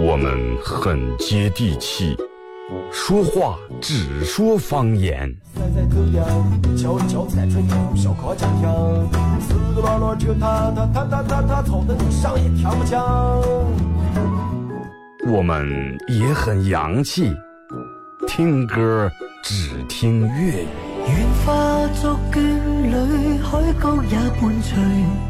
我们很接地气，说话只说方言。我们也很洋气，听歌只听粤语。愿化作眷侣，海角也伴随。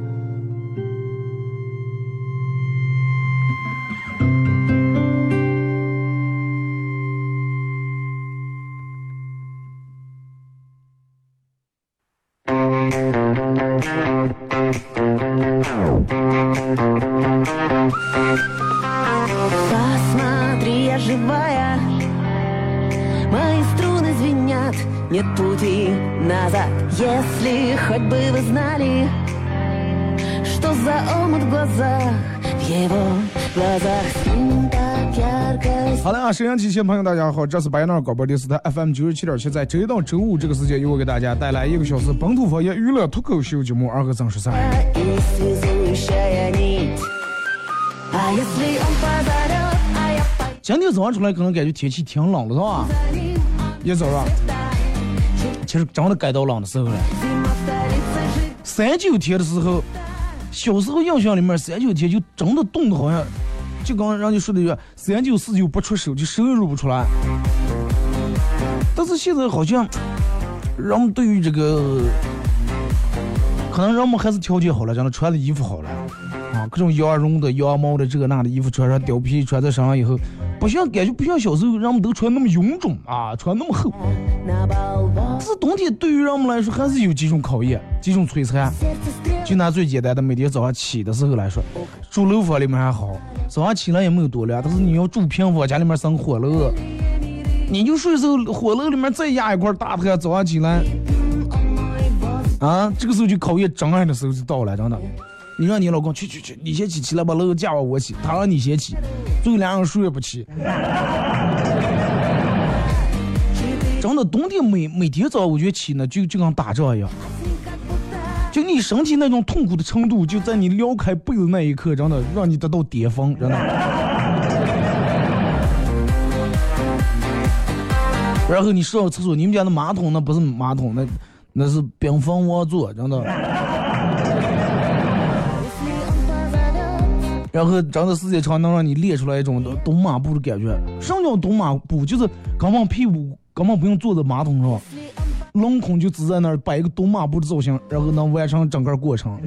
朋友大家好，这是白杨广播电视台 FM 九十七点七，在周一到周五这个时间，由我给大家带来一个小时本土方言娱乐脱口秀节目《二和三十三》。今天早上出来可能感觉天气挺冷了，是吧？一早上，其实真的该到冷的时候了。三九天的时候，小时候印象里面，三九天就真的冻得好像，就刚人家说的“三九四九不出手，就手也入不出来”。但是现在好像，人们对于这个，可能人们还是条件好了，真的穿的衣服好了。啊，各种羊绒的、羊毛的、这那的衣服穿上，貂皮穿在身上以后，不像感觉不像小时候人们都穿那么臃肿啊，穿那么厚。但是冬天对于人们来说还是有几种考验、几种摧残。就拿最简单的，每天早上起的时候来说，住楼房里面还好，早上起来也没有多凉。但是你要住平房，家里面生火了，你就睡时候火炉里面再压一块大炭，早上起来，啊，这个时候就考验真爱的时候就到了，真的。你让你老公去去去，你先起起来把那个架我起，他让你先起，最后两人谁也不起。真的，冬天每每天早上我觉起呢，就就跟打仗一样，就你身体那种痛苦的程度，就在你撩开被子那一刻，真的让你得到巅峰，真的。然后你上厕所，你们家的马桶那不是马桶，那那是冰封王座，真的。然后真的时间长能让你练出来一种蹲马步的感觉。什么叫蹲马步？就是根本屁股根本不用坐在马桶上，隆空就只在那儿摆一个蹲马步的造型，然后能完成整个过程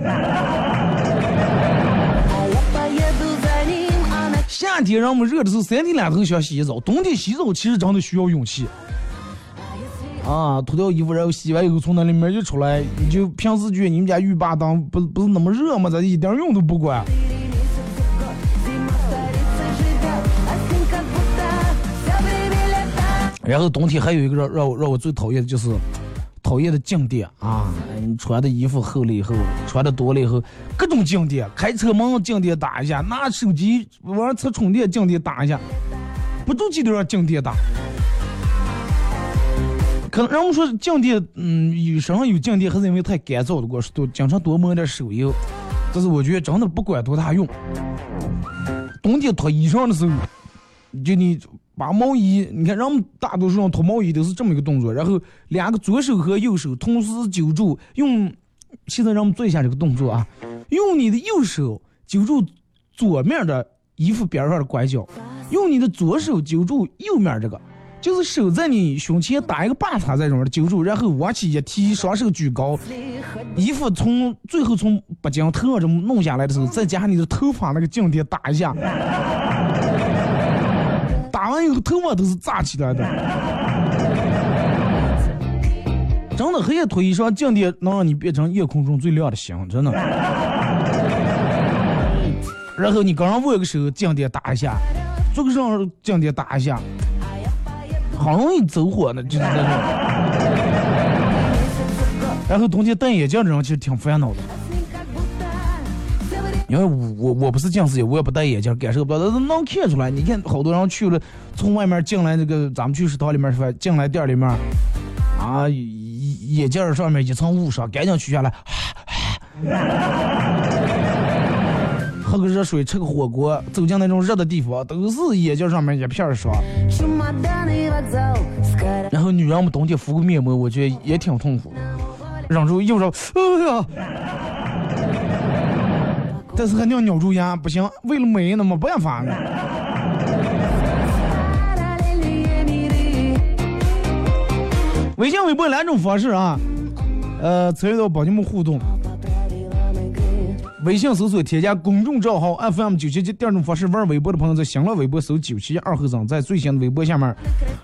夏天让我们热的时候，三天两头想洗澡；冬天洗澡其实真的需要勇气。啊，脱掉衣服，然后洗完以后从那里面就出来，你就平时觉得你们家浴霸当不不是那么热吗？咋一点用都不管？然后冬天还有一个让让我让我最讨厌的就是讨厌的静电啊！你穿的衣服厚了以后，穿的多了以后，各种静电，开车门静电打一下，拿手机往车充电静电打一下，不住气都让静电打。可能人们说静电，嗯，有身上有静电，还是因为太干燥了，过多经常多抹点手油。但是我觉得真的不管多大用，冬天脱衣裳的时候，就你。把毛衣，你看，人们大多数人脱毛衣都是这么一个动作，然后两个左手和右手同时揪住，用，现在让我们做一下这个动作啊，用你的右手揪住左面的衣服边上的拐角，用你的左手揪住右面这个，就是手在你胸前打一个把叉在这面揪住，然后往起一提，双手举高，衣服从最后从脖颈头上这弄下来的时候，再加上你的头发那个颈点打一下。打完以后头发都是炸起来的，真的黑夜脱衣裳，静电能让你变成夜空中最亮的星，真的。然后你刚上握个手，静电打一下，做个上静电打一下，好容易走火呢，就是那种。然后冬天戴眼镜这种其实挺烦恼的。因为我我不是近视眼，我也不戴眼镜，感受不到，但是能看出来。你看，好多人去了，从外面进来那个，咱们去食堂里面是吧？进来店里面，啊，眼镜上面一层雾上，赶紧取下来，喝个热水，吃个火锅，走进那种热的地方，都是眼镜上面一片霜。然后女人们冬天敷个面膜，我觉得也挺痛苦，忍住又说，哎呀。但是还要咬住牙，不行，为了美那没办法呢。微信、微博两种方式啊，呃，参与到帮你们互动。微信搜索添加公众账号 FM 九七七，第二种方式玩微博的朋友在新浪微博搜九七二后生，在最新的微博下面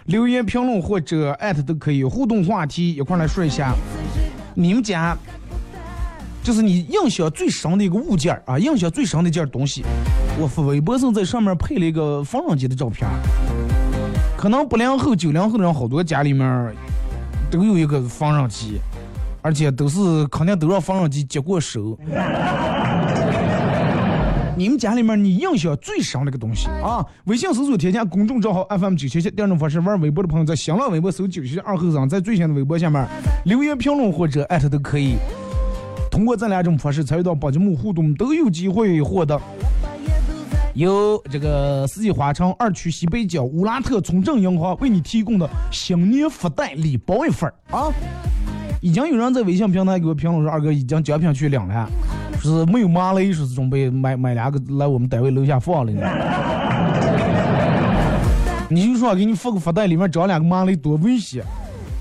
留言评论或者艾特都可以互动话题，一块来说一下你们家。就是你印象最深的一个物件啊，印象最深的一件东西。我发微博上在上面配了一个缝纫机的照片。可能八零后、九零后的人好多家里面都有一个缝纫机，而且都是肯定都让缝纫机接过手。你们家里面你印象最深的一个东西啊？微信搜索添加公众账号 FM 九七七，第二种方式玩微博的朋友在新浪微博搜九七七二后生，在最新的微博下面留言评论或者艾特都可以。通过这两种方式参与到宝节目互动，都有机会获得由这个四季花城二区西北角乌拉特村镇银行为你提供的新年福袋礼包一份儿啊！已经有人在微信平台给我评论说，二哥已经奖品去领了，说是没有马雷，说是准备买买两个来我们单位楼下放了呢。你就说给你发个福袋，里面装两个马雷多危险，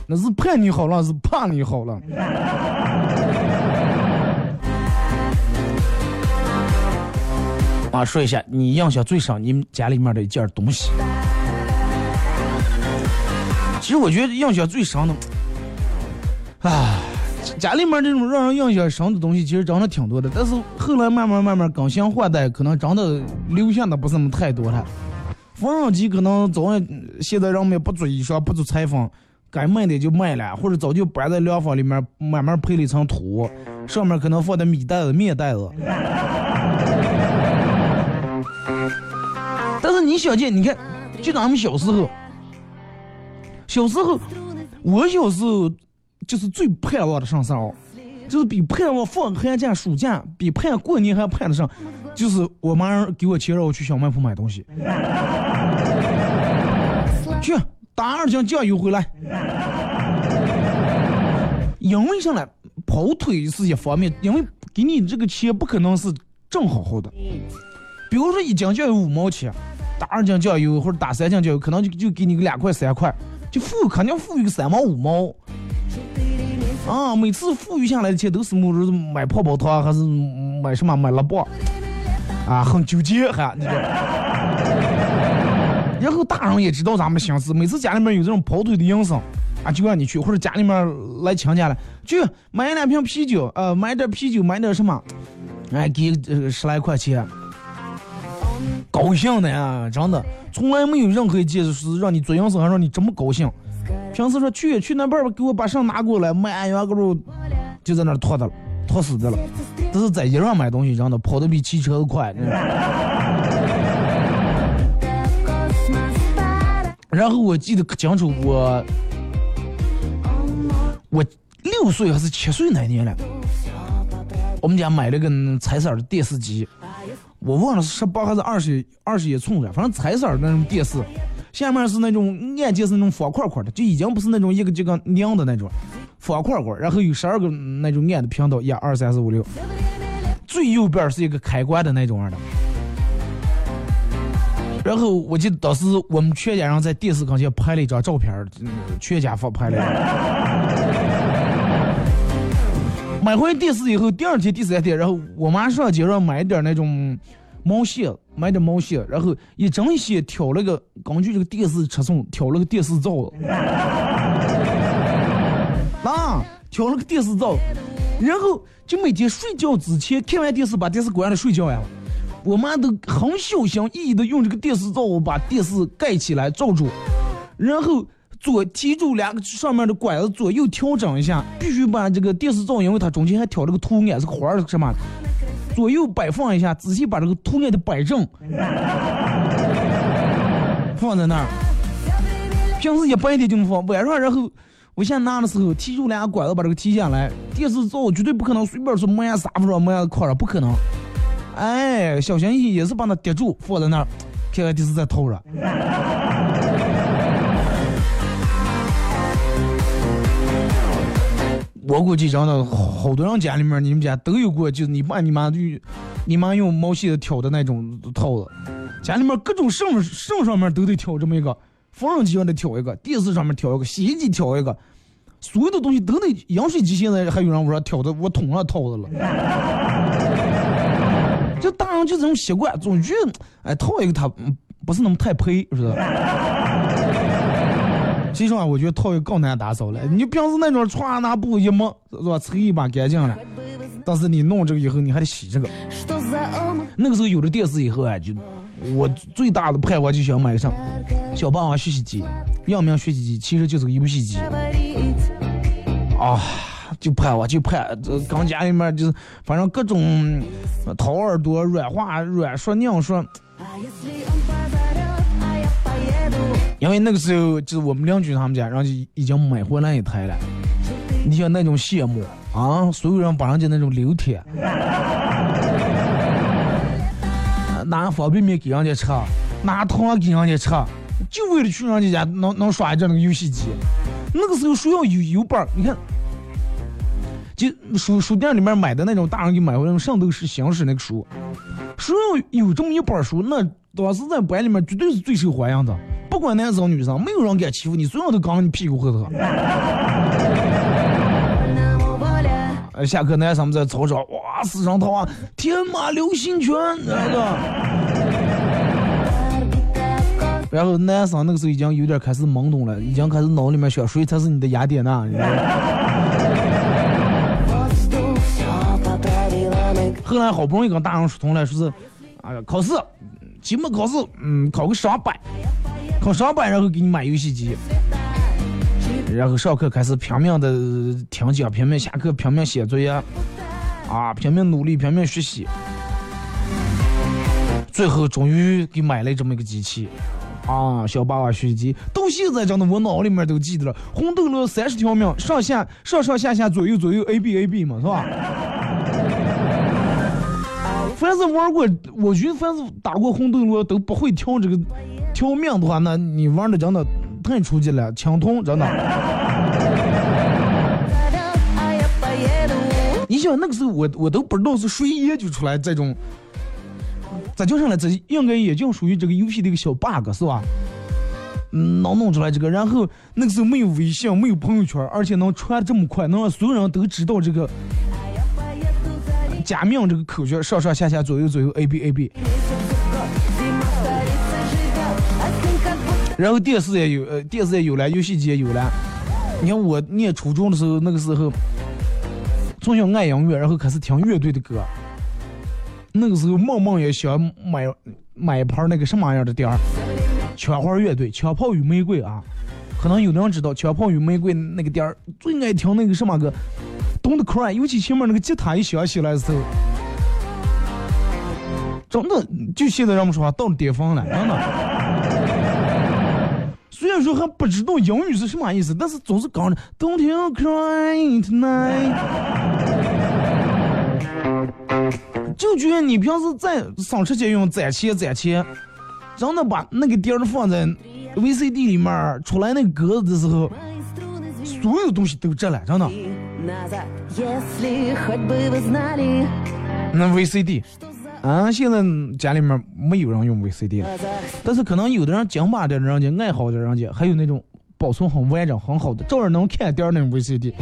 那是盼你好了，是怕你好了。啊，说一下你印象最深你们家里面的一件东西。其实我觉得印象最深的，啊，家里面这种让人印象深的东西，其实真的挺多的。但是后来慢慢慢慢更新换代，可能真的留下的不是那么太多了。缝纫机可能早现在人们不做衣裳，不做裁缝，该卖的就卖了，或者早就搬在凉房里面慢慢配了一层土，上面可能放的米袋子、面袋子。你想见，你看，就咱们小时候，小时候，我小时候就是最盼望的上啥哦，就是比盼望放寒假、暑假，比盼过年还盼得上，就是我妈给我钱让我去小卖铺买东西，去打二斤酱油回来，因为啥呢？跑腿是一方面，因为给你这个钱不可能是正好好的。比如说一斤酱油五毛钱，打二斤酱油或者打三斤酱油，可能就就给你个两块三块，就富肯定富裕个三毛五毛。啊，每次富裕下来的钱都是么子买泡泡糖还是买什么买乐棒？啊，很纠结还你然后大人也知道咱们心思，每次家里面有这种跑腿的营生，啊，就让你去，或者家里面来亲戚了，去买两瓶啤酒，呃，买点啤酒，买点什么，哎，给十来块钱，高兴的呀，真的，从来没有任何一件事让你做营生还让你这么高兴。平时说去去那边吧，给我把绳拿过来，买完个路就在那拖的了，拖死的了。这是在街上买东西，真的跑得比汽车都快。然后我记得可清楚，我我六岁还是七岁那年了，我们家买了个彩色的电视机，我忘了是十八还是二十二十一寸的，反正彩色的那种电视，下面是那种按键是那种方块块的，就已经不是那种一个这个亮的那种方块块，然后有十二个那种按的频道，一二三四五六，最右边是一个开关的那种样的。然后我记得当时我们全家人在电视跟前拍了一张照片，全家福拍了。买回电视以后，第二天、第三天，然后我妈上街上买点那种毛线，买点毛线，然后一针线挑了个，根据这个电视尺寸挑了个电视罩子，啊，挑了个电视罩，然后就每天睡觉之前看完电视，把电视关了睡觉呀。我妈都很小心翼翼的用这个电视罩把电视盖起来罩住，然后左提住两个上面的管子，左右调整一下，必须把这个电视罩，因为它中间还挑了个图案，是个花儿什么，左右摆放一下，仔细把这个图案的摆正，放在那儿。平时一白天就能放，晚上然后我现在拿的时候提住两个管子把这个提下来，电视罩绝对不可能随便说摸下沙发上摸下炕上，不可能。哎，小心翼翼也是把它叠住，放在那儿，看看电视再偷着。我估计真的好多人家里面，你们家都有过，就是你爸你妈用，你妈用毛线挑的那种套子，家里面各种绳绳上面都得挑这么一个，缝纫机上得挑一个，电视上面挑一个，洗衣机挑一个，所有的东西都得，饮水机现在还有人我挑的，我捅上套子了。就大人就这种习惯，总觉得哎套一个他不是那么太配，是吧？其实际上我觉得套一个更难打扫了。你平时那种穿拿布一抹是吧，吹一把干净了。但是你弄这个以后，你还得洗这个。那个时候有了电视以后啊，就我最大的盼望就想买个啥小霸王学习机，阳明学习机其实就是个游戏机啊。就盼望就盼，这刚家里面就是，反正各种掏耳朵、软化、软说、硬说。因为那个时候就是我们邻居他们家，然后就已经买回来一台了。你像那种羡慕啊，所有人把人家那种留贴，拿方便面给人家吃，拿糖给人家吃，就为了去人家家能能耍一阵那个游戏机。那个时候谁要有有本，你看。就书书店里面买的那种大人给买回来圣斗士星矢那个书，说要有这么一本书，那当时在班里面绝对是最受欢迎的，不管男生女生，没有人敢欺负你，所有人都刚你屁股后头。呃，下课男生们在操场，哇，四声套啊，天马流星拳那个。然后男生那个时候已经有点开始懵懂了，已经开始脑里面想谁才是你的雅典娜。后来好不容易跟大人说通了，说是，哎呀，考试，期末考试，嗯，考个上百，考上百，然后给你买游戏机，然后上课开始拼命的听讲，拼命下课，拼命写作业，啊，拼命努力，拼命学习，最后终于给买了这么一个机器，啊，小霸王学习机，到现在真的我脑里面都记得了，红灯笼三十条命，上下上上下下左右左右 A B A B 嘛，是吧？凡是玩过，我觉得凡是打过红灯笼都不会挑这个挑命的话，那你玩的真的太初级了，枪通真的。你想那个时候我我都不知道是谁研究出来这种，咋叫上来？这应该也就属于这个游戏的一个小 bug 是吧？嗯，能弄出来这个，然后那个时候没有微信，没有朋友圈，而且能传这么快，能让所有人都知道这个。加命这个口诀，上上下下左右左右 A B A B。然后电视也有，呃，电视也有了，游戏机也有了。你看我念初中的时候，那个时候从小爱音乐，然后开始听乐队的歌。那个时候梦梦也想买买一盘那个什么样的碟儿，枪花乐队，枪炮与玫瑰啊。可能有的人知道，枪炮与玫瑰那个碟儿最爱听那个什么歌真的 Cry，尤其前面那个吉他一响起来的时候，真的就现在人们说话到了巅峰了，真的。虽然说还不知道英语是什么意思，但是总是讲着 Don't you cry tonight，就觉得你平时在上车间用攒钱攒钱，真的把那个碟儿放在 VCD 里面出来那个格子的时候，所有东西都值了，真的。那 VCD。啊，现在家里面没有人用 VCD 了，但是可能有的人精巴的人家、爱好的人家，还有那种保存很完整、很好的，照样能看点那种 VCD。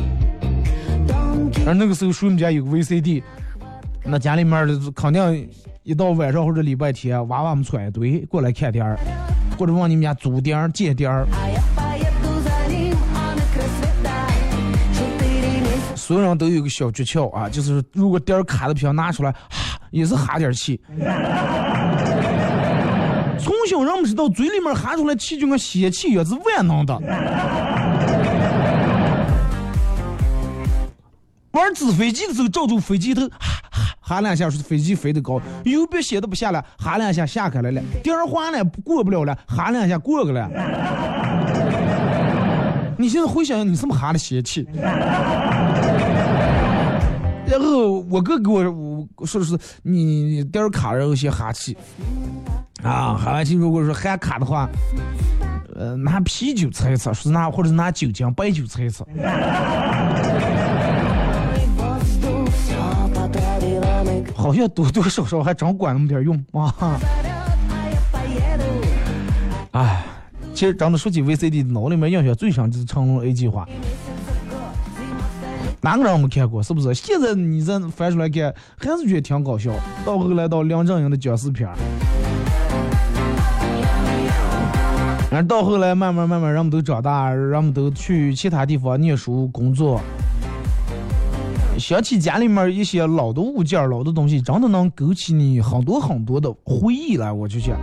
而那个时候，谁们家有个 VCD，那家里面的肯定一到晚上或者礼拜天，娃娃们串一堆过来看点儿，或者往你们家租点儿、借点儿。所有人都有个小诀窍啊，就是如果点儿卡的票拿出来。哈 也是哈点气，从小人们知道嘴里面喊出来气就跟泄气也是万能的。玩纸飞机的时候，照住飞机头 哈哈哈两下，说飞机飞得高，右边写的不下来，哈两下下开来了，电儿滑了过不了了，哈两下过个了。你现在回想，你是不是哈的邪气？然后我哥给我我说的是你点儿卡，然后先哈气，啊，哈完气如果说喊卡的话，呃，拿啤酒测一测，是拿或者是拿酒精白酒测一测。好像多多少少还真管那么点用啊！哎，其实真的说起 VCD，脑里面印象最深就是成龙 A 计划。哪个人没看过？是不是？现在你这翻出来看，还是觉得挺搞笑。到后来到梁振英的僵尸片儿，然后到后来慢慢慢慢，人们都长大，人们都去其他地方念书工作。想起家里面一些老的物件、老的东西，真的能勾起你很多很多的回忆来。我就想，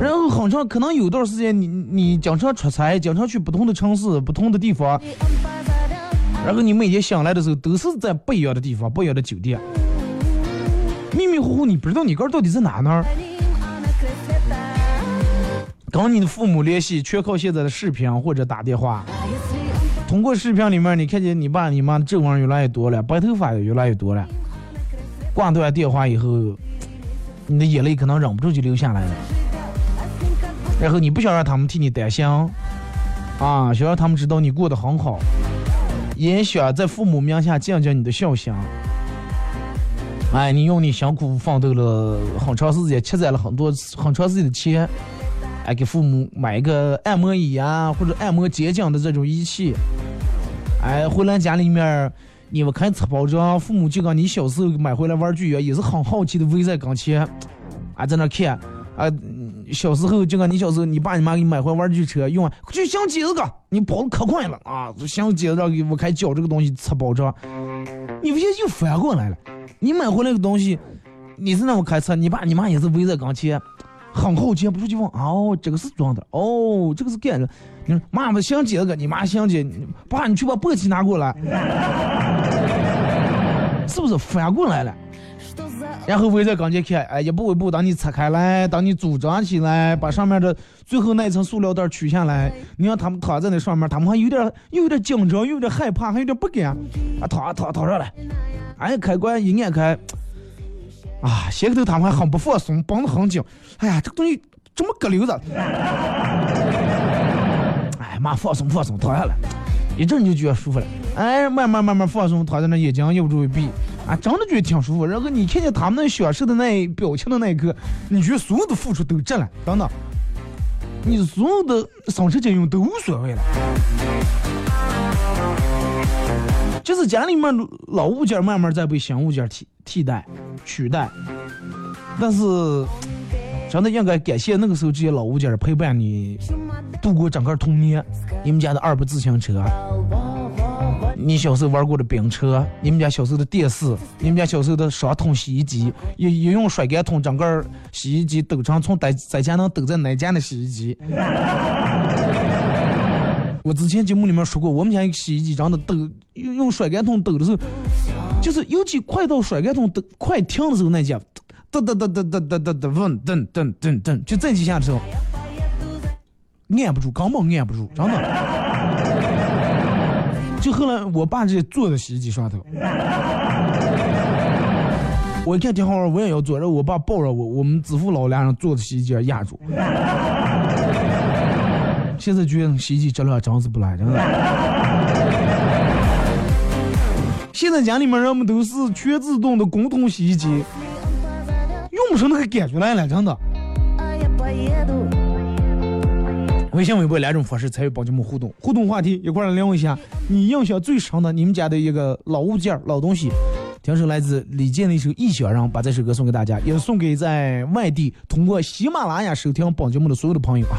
然后很长，可能有段时间，你你经常出差，经常去不同的城市、不同的地方。然后你每天醒来的时候，都是在不一样的地方、不一样的酒店，迷迷糊糊，你不知道你哥到底在哪呢儿。跟你的父母联系，全靠现在的视频或者打电话。通过视频里面，你看见你爸你妈皱纹越来越多了，白头发也越来越多了。挂断电话以后，你的眼泪可能忍不住就流下来了。然后你不想让他们替你担心，啊，想让他们知道你过得很好。也想在父母名下尽尽你的孝心。哎，你用你辛苦奋斗了很长时间，积攒了很多很长时间的钱，哎，给父母买一个按摩椅啊，或者按摩肩颈的这种仪器。哎，回来家里面，你们看拆包装，父母就跟你小时候买回来玩具一样，也是很好奇的围在跟前，啊，在那看。啊，小时候就跟你小时候，你爸你妈给你买回玩具车用啊，就想接这个，你跑的可快了啊！想接着给我开脚这个东西吃包装，你不现在又反过来了，你买回来个东西，你是那么开车，你爸你妈也是围在跟前，很好奇，不出去问，哦，这个是装的，哦，这个是干的，你说妈妈想接这个，你妈想接，爸你去把簸箕拿过来，是不是反过来了？然后围着钢筋看，哎，一步一步，当你拆开来，当你组装起来，把上面的最后那一层塑料袋取下来，你让他们躺在那上面，他们还有点有点紧张，有点害怕，还有点不敢，啊，躺躺躺上来，哎，开关一按开，啊，先开头他们还很不放松，绷得很紧，哎呀，这个东西这么搁溜子？哎妈，放松放松，躺下来，一阵你就觉得舒服了，哎，慢慢慢慢放松，躺在那眼睛又不注意闭。啊，真的觉得挺舒服。然后你看见他们那享受的那表情的那一刻，你觉得所有的付出都值了，等等。你所有的省吃俭用都无所谓了。就是家里面老物件慢慢在被新物件替替代取代，但是真的应该感谢那个时候这些老物件陪伴你度过整个童年。你们家的二部自行车，你小时候玩过的冰车，你们家小时候的电视，你们家小时候的双桶洗衣机，一一用甩干桶，整个洗衣机抖成从在在家能抖在哪家的洗衣机。我之前节目里面说过，我们家洗衣机真的抖，用用甩干桶抖的时候，就是尤其快到甩干桶抖快停的时候那家，噔噔噔噔噔噔噔噔嗡噔噔噔噔，就这几下的时候，按不住，根本按不住，真的。就后来我爸这坐在洗衣机上头，我一看挺好玩，我也要坐，然后我爸抱着我，我们自父老俩人坐在洗衣机上压住。现在觉得洗衣机质量真是不赖，真的。现在家里面人们都是全自动的滚筒洗衣机，不出那个感觉来了，真的。微信、微博两种方式参与帮节目互动，互动话题一块来聊一下，你印象最深的你们家的一个老物件、老东西。听首来自李健的一首《异乡人》，把这首歌送给大家，也送给在外地通过喜马拉雅收听帮节目的所有的朋友啊。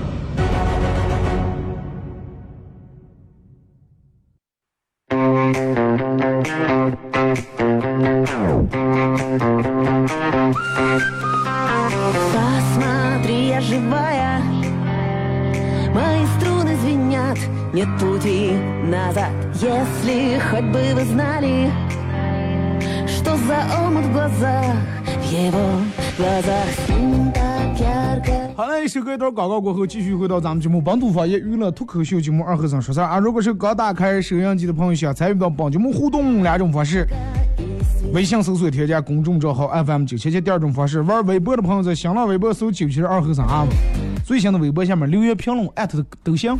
段广告过后，继续回到咱们节目《本土方言娱乐脱口秀节目二和尚说事儿》啊。如果是刚打开收音机的朋友，想参与到本节目互动两种方式：微信搜索添加公众账号 FM 九七七；第二种方式，玩微博的朋友在新浪微博搜九七二和尚啊。最新的微博下面留言评论艾特都行。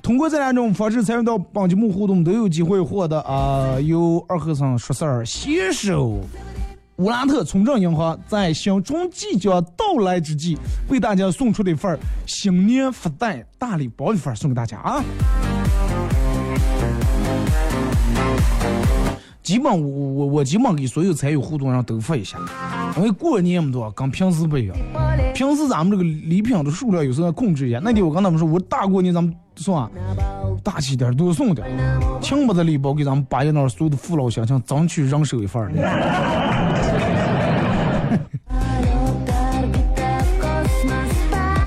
通过这两种方式参与到本节目互动，都有机会获得啊由二和尚说事儿携手。乌拉特村镇银行在新春即将到来之际，为大家送出的一份新年福袋大礼包一份送给大家啊！基本我我我基本给所有参与互动人都发一下，因为过年嘛多，跟平时不一样。平时咱们这个礼品的数量有时候要控制一下。那天我跟他们说，我大过年咱们算大气点，多送点，轻薄的礼包给咱们八月那儿所有的父老乡亲争取人手一份。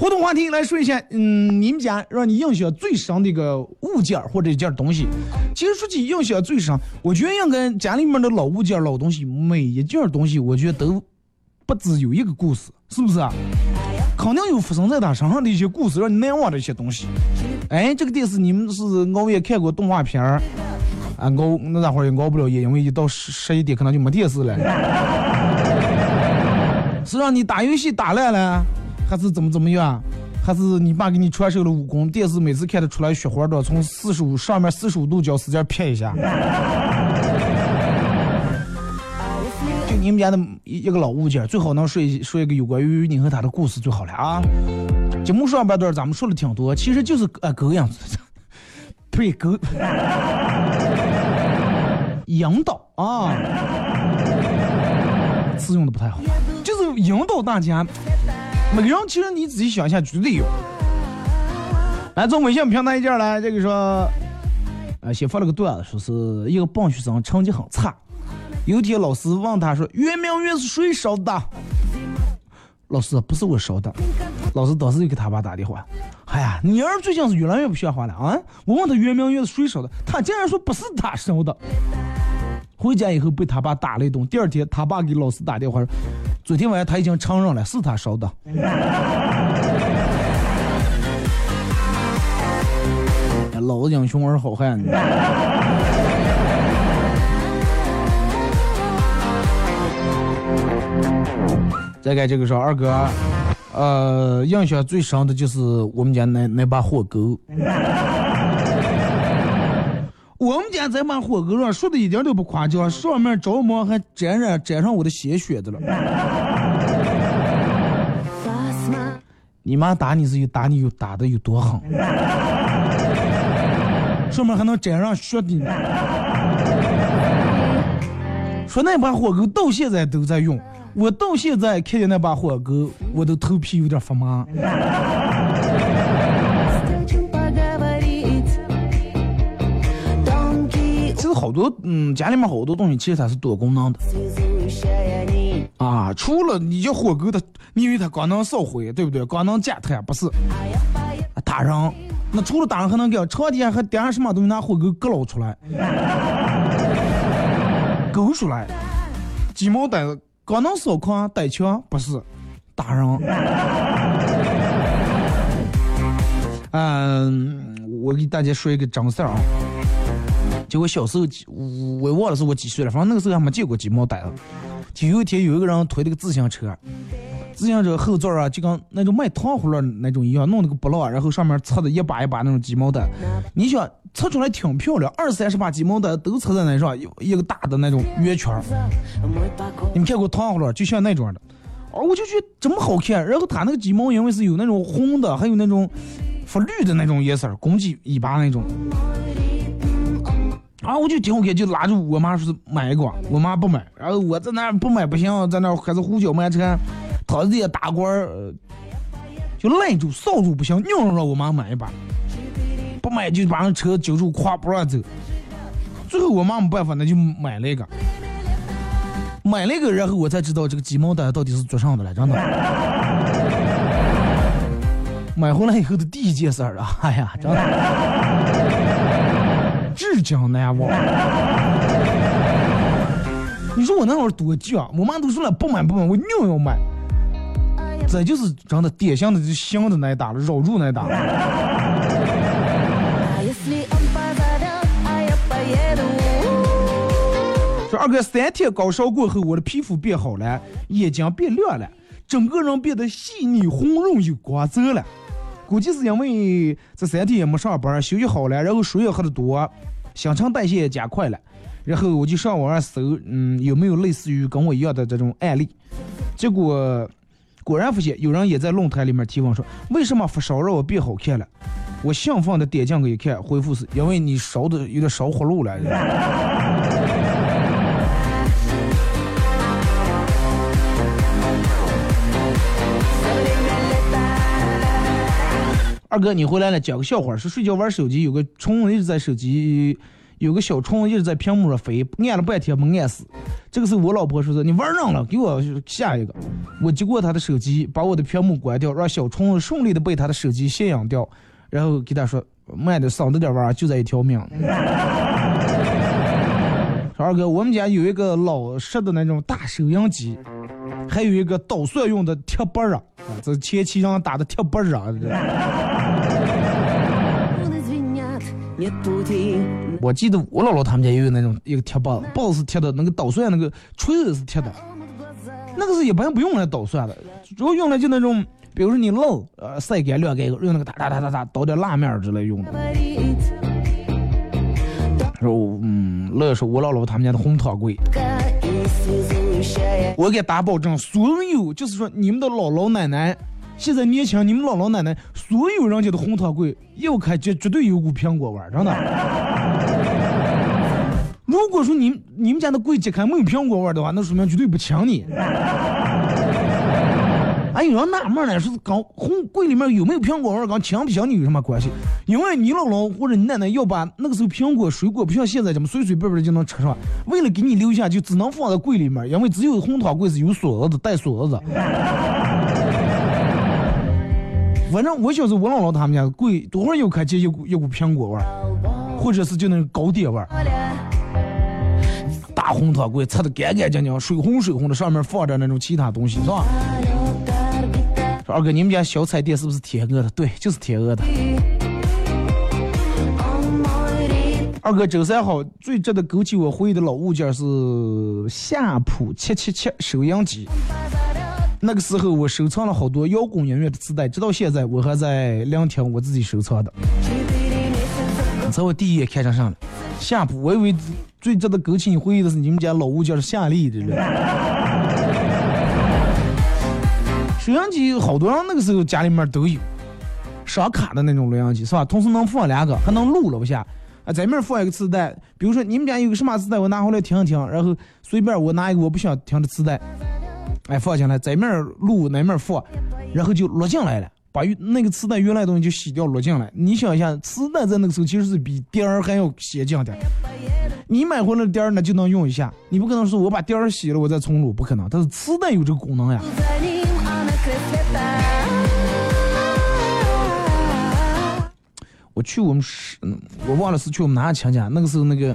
动话题来说一下，嗯，你们家让你印象最深的一个物件儿或者一件东西。其实说起印象最深，我觉得应该家里面的老物件、老东西，每一件东西，我觉得都不只有一个故事，是不是啊？肯定有发生在他身上的一些故事，让你难忘的一些东西。哎，这个电视你们是熬夜看过动画片儿啊？熬那大会儿也熬不了夜，因为一到十十一点可能就没电视了。是让你打游戏打烂了，还是怎么怎么样？还是你爸给你传授了武功？电视每次看得出来雪花的，从四十五上面四十五度角使劲撇一下。就你们家的一个老物件，最好能说一说一个有关于你和他的故事最好了啊。节目上半段咱们说了挺多，其实就是呃狗样子，对狗引导啊，词用的不太好，就是引导大家。每个人其实你仔细想一下，绝对有。来，从微信平台一件来，这个说，呃，先发了个段子，说是一个棒学生成绩很差。有一天老师问他说：“圆明园是谁烧的？”老师不是我烧的。老师当时就给他爸打电话：“哎呀，你儿最近是越来越不像话了啊！我问他圆明园是谁烧的，他竟然说不是他烧的。”回家以后被他爸打了一顿。第二天他爸给老师打电话说：“昨天晚上他已经承认了，是他烧的。”老子英雄儿好汉。再看这个说二哥，呃，印象最深的就是我们家那那把火狗。我们家这把火狗上说的一点都不夸张，上面着毛还沾染沾上我的鲜血的了。你妈打你是有打你有打的有多狠？上面还能沾上血的。说那把火狗到现在都在用。我到现在看见那把火狗，我都头皮有点发麻。好多，嗯，家里面好多东西其实它是多功能的。啊，除了你叫火狗，它你以为它光能烧灰，对不对？光能加炭，不是？打人，那除了打人还能干？朝天还点什么东西拿火狗割捞出来，勾出来，鸡毛掸子。光能烧炕逮枪不是打人。嗯，我给大家说一个真事儿啊。结果小时候几，我忘了是我几岁了，反正那个时候还没见过鸡毛掸子。就有一天有一个人推了个自行车，自行车后座啊就跟那种卖糖葫芦那种一样，弄了个布浪，然后上面插的一把一把那种鸡毛掸。你想插出来挺漂亮，二三十把鸡毛掸都插在那上，一一个大的那种圆圈。你们看过糖葫芦，就像那种的。哦，我就觉得这么好看。然后它那个鸡毛因为是有那种红的，还有那种发绿的那种颜色，公鸡尾巴那种。啊，我就挺好看，就拉着我妈说是买一个，我妈不买，然后我在那不买不行，在那开始胡搅蛮缠，掏这些大官儿，就赖住扫住不行，硬让我妈买一把，不买就把那车揪住咵不让走。最后我妈没办法，那就买了一个，买了一个，然后我才知道这个鸡毛掸到底是做啥的了，真的。买回来以后的第一件事儿啊，哎呀，真的。至今难忘。你说我那会儿多犟，我妈都说了不买不买，我硬要买。这就是真的典型的就香的那一打了，绕住那一打了。说二哥三天高烧过后，我的皮肤变好了，眼睛变亮了，整个人变得细腻红润有光泽了。估计是因为这三天也没上班，休息好了，然后水也喝的多，新陈代谢也加快了，然后我就上网上搜，嗯，有没有类似于跟我一样的这种案例？结果果然发现有人也在论坛里面提问说，为什么发烧让我变好看了？我兴奋的点进去一看，回复是因为你烧的有点烧活路了。二哥，你回来了，讲个笑话。是睡觉玩手机，有个虫一直在手机，有个小虫一直在屏幕上飞，按了半天没按死。这个时候我老婆说的你玩上了，给我下一个。我接过他的手机，把我的屏幕关掉，让小虫顺利的被他的手机吸引掉，然后给他说慢点，省着点玩，就这一条命。说二哥，我们家有一个老式的那种大收音机，还有一个捣蒜用的铁板儿啊，这前期让打的铁板儿啊。我记得我姥姥他们家也有那种一个铁棒，棒是铁的，那个捣蒜那个锤子是铁的，那个是一般不用来捣蒜的，主要用来就那种，比如说你烙呃晒干晾干用那个哒哒哒哒哒捣点辣面之类用的。嗯，那是我姥姥他们家的红糖柜，我给打保证，所有就是说你们的姥姥奶奶。现在年轻，你们姥姥奶奶，所有人家的红糖柜一开绝绝对有股苹果味儿，真的。如果说你你们家的柜揭开没有苹果味儿的话，那说明绝对不抢你。哎，有人纳闷呢，说是刚红柜里面有没有苹果味儿，跟请不请你有什么关系？因为你姥姥或者你奶奶要把那个时候苹果水果不像现在这么随随便便就能吃上，为了给你留下，就只能放在柜里面，因为只有红糖柜是有锁子的，带锁子。反正我小时候，我姥姥他们家柜多会儿又看见一股一股苹果味儿，或者是就那种糕点味儿。大红糖柜擦的干干净净，水红水红的，上面放着那种其他东西，是吧？二哥，你们家小彩电是不是天鹅的？对，就是天鹅的。二哥，周三好，最值得勾起我回忆的老物件是夏普七七七收音机。那个时候我收藏了好多摇滚音乐的磁带，直到现在我还在聆听我自己收藏的。在我第一眼看上上了，夏普，我以为最值得勾起你回忆的是你们家老物件是夏利的收音机好多人那个时候家里面都有，双卡的那种录音机是吧？同时能放两个，还能录了不下。啊，在面放一个磁带，比如说你们家有个什么磁带，我拿回来听一听，然后随便我拿一个我不想听的磁带。哎，放进来，这面录，那面放，然后就录进来了，把那个磁带原来的东西就洗掉，录进来。你想一下，磁带在那个时候其实是比碟儿还要先进的。你买回来的碟儿呢就能用一下，你不可能说我把碟儿洗了我再重录，不可能。但是磁带有这个功能呀。我去我们是，我忘了是去我们哪个亲家，那个时候那个。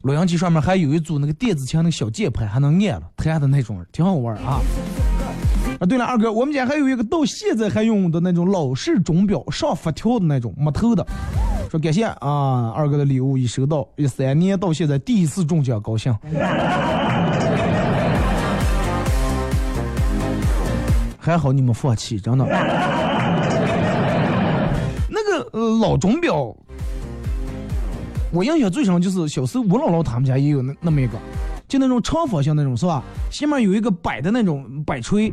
录音机上面还有一组那个电子琴那个小键盘，还能按了弹的那种，挺好玩啊！啊，对了，二哥，我们家还有一个到现在还用的那种老式钟表，上发条的那种，没头的。说感谢啊，二哥的礼物已收到，一三年到现在第一次中奖，高兴。还好你们放弃，真的。呃老钟表，我印象最深就是小时候我姥姥他们家也有那那么一个，就那种长方形那种是吧？下面有一个摆的那种摆锤，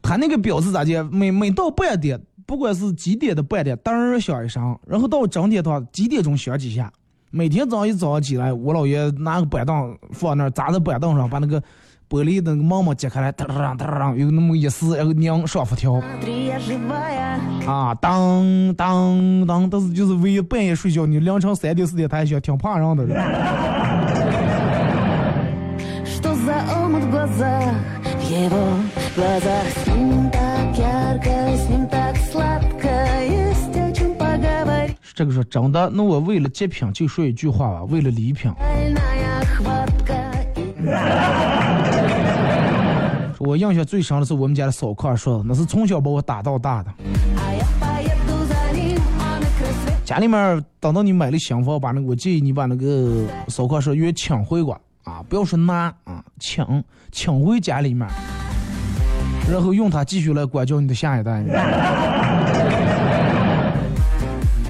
它那个表是咋的？每每到半点，不管是几点的半点，噔响一声，然后到整点的话，几点钟响几下。每天早上一早上起来，我姥爷拿个板凳放那儿，砸在板凳上，把那个。玻璃那个毛毛揭开来，哒哒哒哒有那么一丝，然后拧上发条，啊，当当当，但是就是为半夜睡觉，你凌晨三点四点他还想挺怕人的。这个说真的，那我为了极品就说一句话吧，为了礼品。我印象最深的是我们家的扫炕说的，那是从小把我打到大的。家里面等到你买了新房，把那个我建议你把那个扫炕说越请回过啊，不要说拿啊，请请回家里面，然后用它继续来管教你的下一代。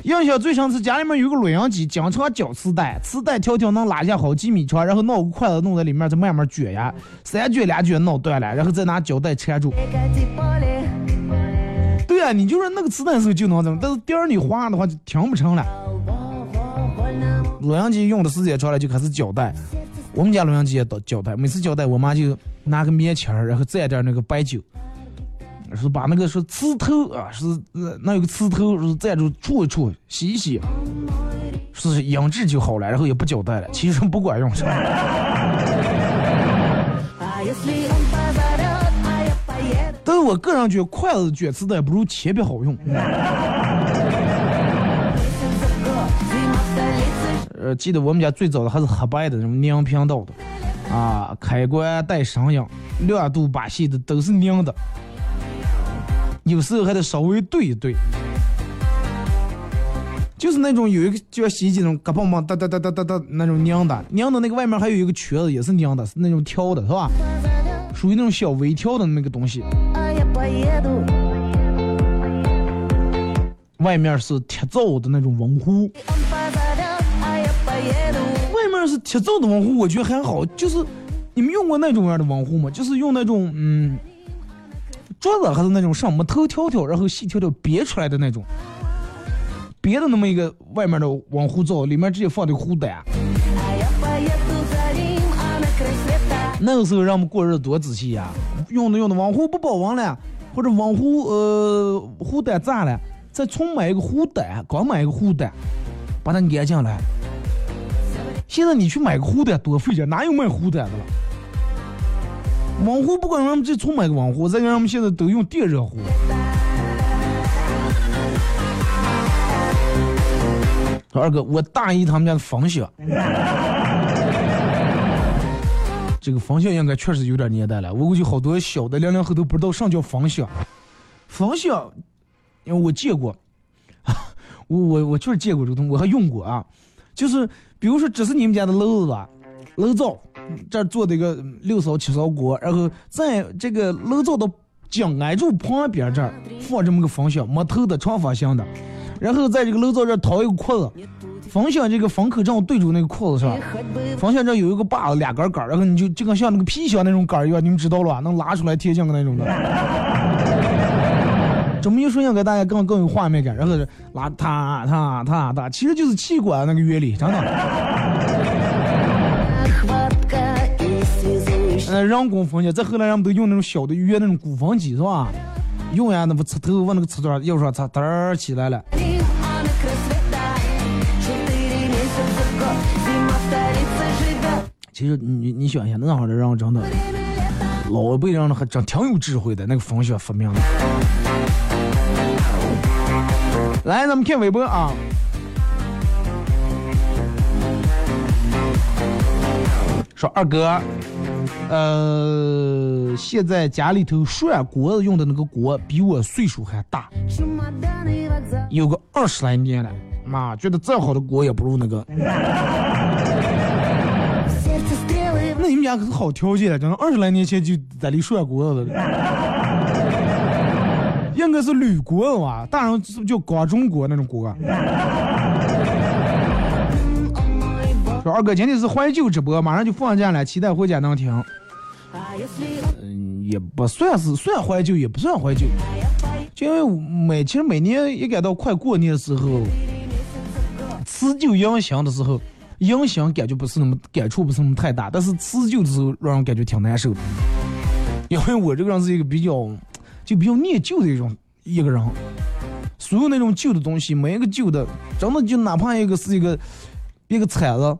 印象最深是家里面有个录音机，经常绞磁带，磁带条条能拉下好几米长，然后拿个筷子弄在里面，再慢慢卷呀，三卷两卷弄断了，然后再拿胶带缠住。对啊，你就说那个磁带时候就能怎么，但是第二你滑的话就听不成了。录音机用的时间长了就开始胶带，我们家录音机也到胶带，每次胶带我妈就拿个棉签儿，然后蘸点那个白酒。是把那个是磁头啊，是那有个磁头，是站住触一触，洗一洗，是音质就好了，然后也不交代了，其实不管用。是吧 但是我个人觉得筷子卷磁带不如铅笔好用。呃，记得我们家最早的还是黑白的，什么拧频道的，啊，开关带声音，亮度把戏的都是拧的。有时候还得稍微对一对，就是那种有一个就像洗衣机那种嘎嘣嘣哒哒哒哒哒哒那种拧的，拧的那个外面还有一个圈子也是拧的，是那种挑的是吧？属于那种小微挑的那个东西。外面是铁造的那种文壶，外面是铁造的文壶，我觉得还好。就是你们用过那种样的文壶吗？就是用那种嗯。桌子还是那种上木头条条，然后细条条别出来的那种，别的那么一个外面的网壶灶，里面直接放的壶胆。那个时候让我们过日子多仔细呀，用的用的网壶不保温了，或者网壶呃壶胆炸了，再重买一个壶胆，刚买一个壶胆，把它安进来。现在你去买个壶胆多费劲，哪有卖壶胆的了？网壶不管让们再重买个网壶，再让我们现在都用电热壶。二哥，我大姨他们家的风箱，这个风箱应该确实有点年代了。我估计好多小的零零后都不知道啥叫风箱。风箱，因为我见过，我我我确实见过这个东西，我还用过啊。就是比如说，这是你们家的楼子吧，楼灶。这做的一个六勺七勺锅，然后在这个楼灶的紧挨住旁边这儿放这么个风箱，没头的长方形的，然后在这个楼灶这儿掏一个裤子，风箱这个风口正好对住那个裤子上，风箱这有一个把子俩杆杆，然后你就就跟像那个皮箱那种杆一样，你们知道了吧？能拉出来贴近的那种的。这么一说，应该大家更更有画面感，然后拉它它它它，其实就是气管那个原理，真的。那人工风箱，再后来人们都用那种小的约那种鼓风机是吧？用呀，那不吃头往那个瓷砖要说插噔儿起来了。其实你你想一下，那会儿的人真的，老辈人还真挺有智慧的，那个风箱发明的。来，咱们看微博啊。说二哥。呃，现在家里头涮锅子用的那个锅比我岁数还大，有个二十来年了，妈觉得再好的锅也不如那个。那你们家可是好条件了，真的，二十来年前就在里涮锅子了。应该是铝锅吧，大人是不是叫钢中锅那种锅？说二哥今天是怀旧直播，马上就放假了，期待回家能听。嗯，也不算是算怀旧，也不算怀旧，就因为每其实每年一赶到快过年的时候，辞旧迎新的时候，迎新感觉不是那么感触不是那么太大，但是辞旧的时候让人感觉挺难受的，因为我这个人是一个比较就比较念旧的一种一个人，所有那种旧的东西，每一个旧的，真的就哪怕一个是一个一个铲子，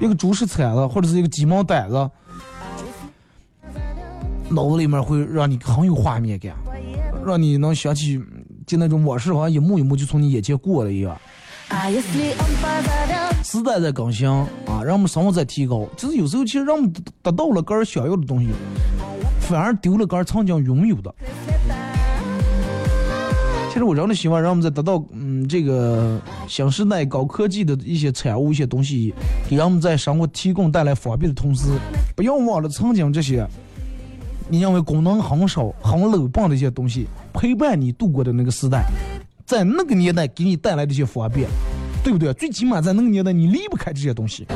一个竹石铲子，或者是一个鸡毛掸子。脑子里面会让你很有画面感，让你能想起就那种往事，好像一幕一幕就从你眼前过了一样。时代在更新啊，让我们生活在提高。就是有时候其实让我们得到了个人想要的东西，反而丢了个人曾经拥有的。其实我真的希望让我们在得到嗯这个新时代高科技的一些产物、一些东西，给让我们在生活提供带来方便的同时，不要忘了曾经这些。你认为功能很少、很 low 棒的一些东西，陪伴你度过的那个时代，在那个年代给你带来的一些方便，对不对？最起码在那个年代你离不开这些东西。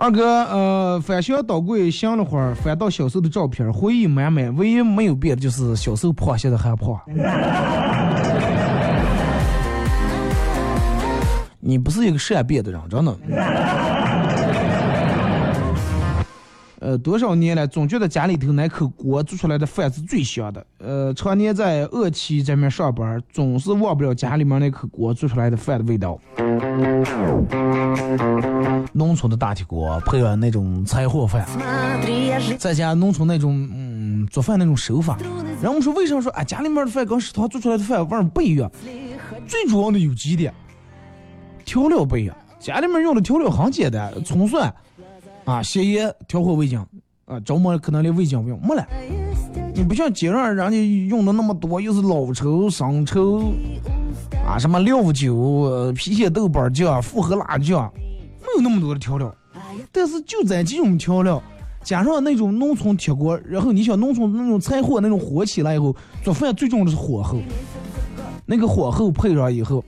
二哥，呃，翻箱倒柜想了会儿，翻到小时候的照片，回忆满满，唯一没有变的就是小时候胖，现在还胖。你不是一个善变的人，真的。呃，多少年了，总觉得家里头那口锅做出来的饭是最香的。呃，常年在鄂企这面上班，总是忘不了家里面那口锅做出来的饭的味道。农村的大铁锅配上那种柴火饭，再加农村那种嗯做饭那种手法。然后我说，为什么说啊家里面的饭跟食堂做出来的饭味儿不一样？最主要的有几点。调料不一样，家里面用的调料很简单，葱蒜，啊，咸盐，调和味精，啊，周末可能连味精不用，没了。你不像街上人家用的那么多，又是老抽、生抽，啊，什么料酒、郫县豆瓣酱、复合辣酱，没有那么多的调料。但是就在这种调料，加上那种农村铁锅，然后你想农村那种柴火那种火起来以后，做饭最重要的是火候，那个火候配上以后。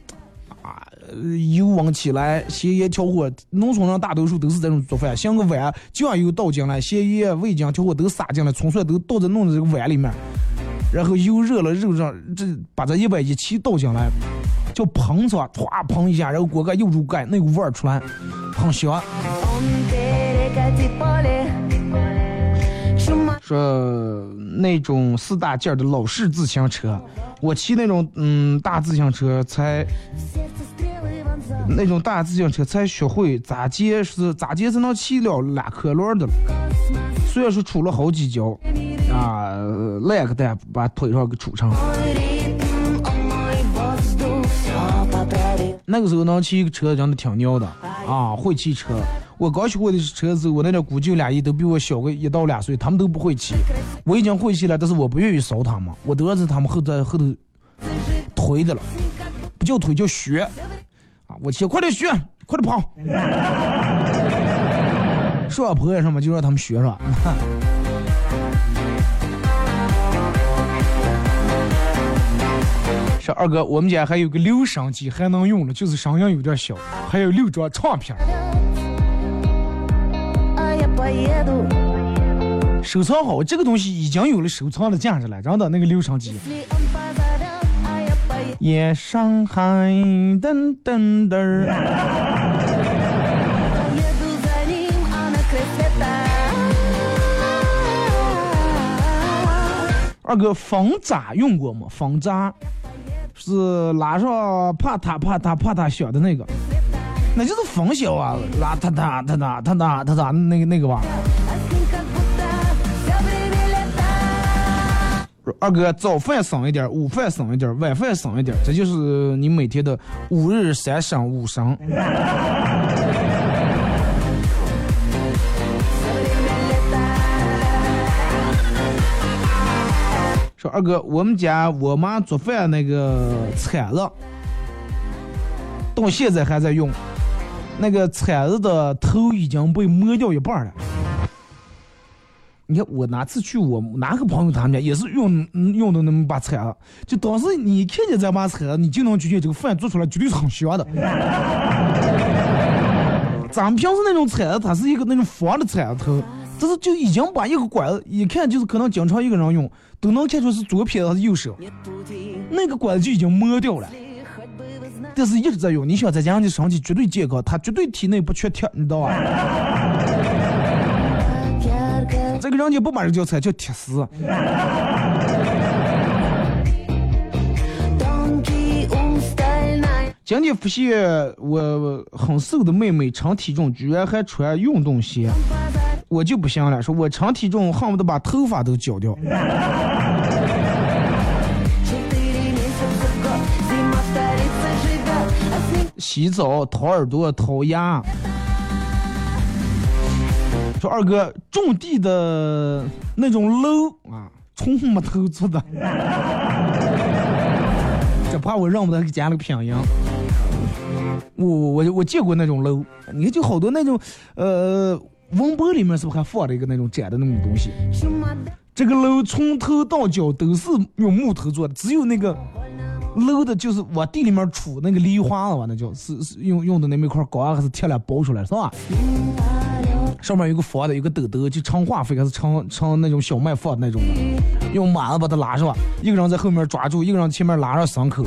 油温起来，咸盐调和，农村人大多数都是这种做饭，像个碗，酱油倒进来，咸盐、味精调和都撒进来，葱蒜都倒在弄在这个碗里面，然后油热了，肉上这把这一碗一起倒进来，叫喷着，唰喷一下，然后锅盖又住盖，那股味儿出来，很香。说那种四大件的老式自行车，我骑那种嗯大自行车才。那种大自行车才学会咋接是咋接才能骑了两颗轮的，虽然说出了好几跤，啊，烂个蛋把腿上给杵成。那个时候能骑一个车真的挺牛的啊，会骑车。我刚学会的车子，我那点姑舅俩姨都比我小个一到两岁，他们都不会骑。我已经会骑了，但是我不愿意捎他们，我都是他们后在后头推的了，不叫推叫学。我去，快点学，快点跑！说上坡什么就让他们学上。说二哥，我们家还有个留声机还能用了，就是声音有点小，还有六张唱片。收藏好，这个东西已经有了收藏的价值了，真的那个留声机。夜上海，噔噔噔。二哥，风闸用过吗？风闸是拉上啪嗒啪嗒啪嗒响的那个，那就是风小啊，拉嗒嗒嗒嗒嗒嗒嗒嗒那个那个吧。二哥，早饭省一点，午饭省一点，晚饭省一点，这就是你每天的五日三省五省。说二哥，我们家我妈做饭那个铲子，到现在还在用，那个铲子的头已经被磨掉一半了。你看我哪次去我哪个朋友他们家也是用用的那么把铲子，就当时你看见这把铲子，你就能觉得这个饭做出来绝对是很香的。咱们平时那种铲子，它是一个那种方的铲子头，这是就已经把一个管子，一看就是可能经常一个人用，都能看出是左撇子还是右手。那个管子就已经磨掉了，但是一直在用。你想在家，你身体绝对健康，它绝对体内不缺铁，你知道吧？这个人家不把这叫菜叫铁丝。今天发现我很瘦的妹妹称体重，居然还穿运动鞋，我就不行了，说我称体重恨不得把头发都绞掉。洗澡掏耳朵掏牙，说二哥种地的那种篓啊，从木头做的，这怕我让不得给加了个拼音。我我我见过那种篓，你看就好多那种，呃，文博里面是不是还放了一个那种窄的那种东西？这个篓从头到脚都是用木头做的，只有那个篓的就是往地里面杵那个梨花了吧？那叫是是用用的那么一块钢还是铁来包出来是吧？上面有个房的，有个斗斗，就盛化肥还是盛盛那种小麦放那种的，用马子把它拉上，一个人在后面抓住，一个人前面拉上伤口。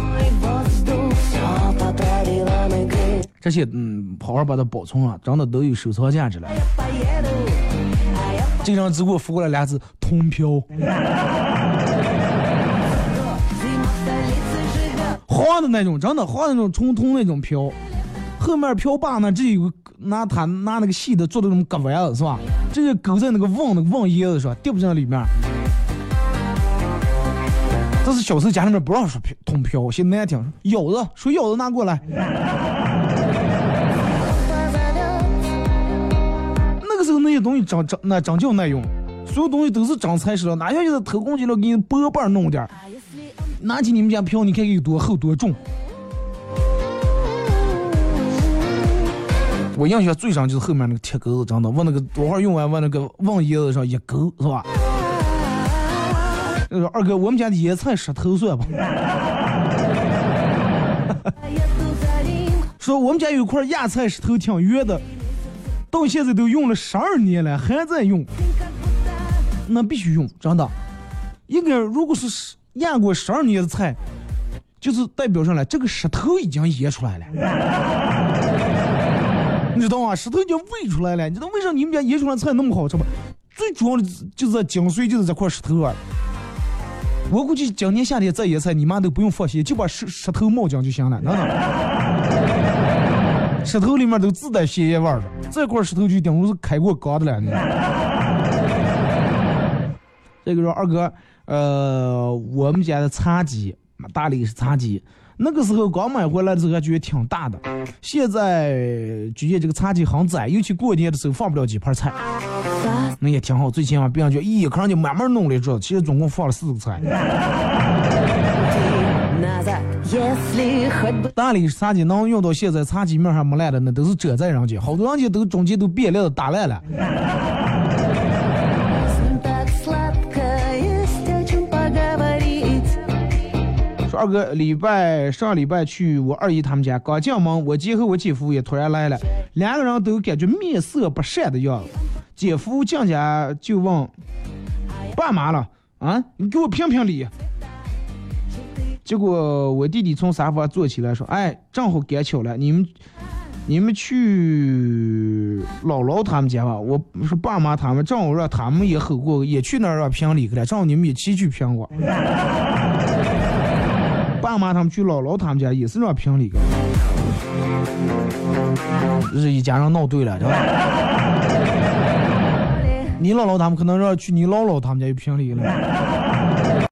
这些嗯，好好把它保存啊，真的都有收藏价值了。这张只给我发过来俩字：通票。黄的那种，真的黄那种冲通那种票，后面漂把呢，这有个拿他拿那个细的做的那种割弯子是吧？这就勾在那个瓮那个瓮叶子上，掉不进里面。这是小时候家里面不让说漂通漂，现在难听，舀子说舀子拿过来。那个时候那些东西长长那长叫耐用，所有东西都是长材质了，哪像就是偷工减料给你薄瓣弄点儿。拿起你们家票，你看有多厚多重。我印象最深就是后面那个铁钩子，真的往那个多会用完往那个往叶子上一勾，是吧？说二哥，我们家的野菜石头算吧？说我们家有块芽菜石头挺圆的。到现在都用了十二年了，还在用，那必须用，真的。应该如果是腌过十二年的菜，就是代表上来这个石头已经腌出来了，你知道吗？石头已经喂出来了。你知道为啥你们家腌出来菜那么好吃吗？最主要的就是精髓就是这块石头啊。我估计今年夏天再腌菜，你妈都不用放心，就把石石头冒浆就行了，真的。石头里面都自带血液味儿的，这块石头就等于是开过缸的了。这个说二哥，呃，我们家的茶几，大理石茶几，那个时候刚买回来的时候还觉得挺大的，现在觉得这个茶几很窄，尤其过年的时候放不了几盘菜，那也挺好。最起码别人就一可能就慢慢弄了一桌，其实总共放了四个菜。大理石茶几能用到现在，茶几面还没烂的，那都是折在人家，好多人家都中间都变裂了，打烂了。二哥，礼拜上礼拜去我二姨他们家，刚进门，我姐和我姐夫也突然来了，两个人都感觉面色不善的样子。姐夫进家就问：“爸妈了啊？你给我评评理。”结果我弟弟从沙发坐起来说：“哎，正好赶巧了，你们你们去姥姥他们家吧。我说爸妈他们正好让他们也吼过，也去那儿让评理去了，正好你们一起去评过。爸妈他们去姥姥他们家也是那评理个，这是一家人闹对了，对吧？你姥姥他们可能让去你姥姥他们家又评理了。”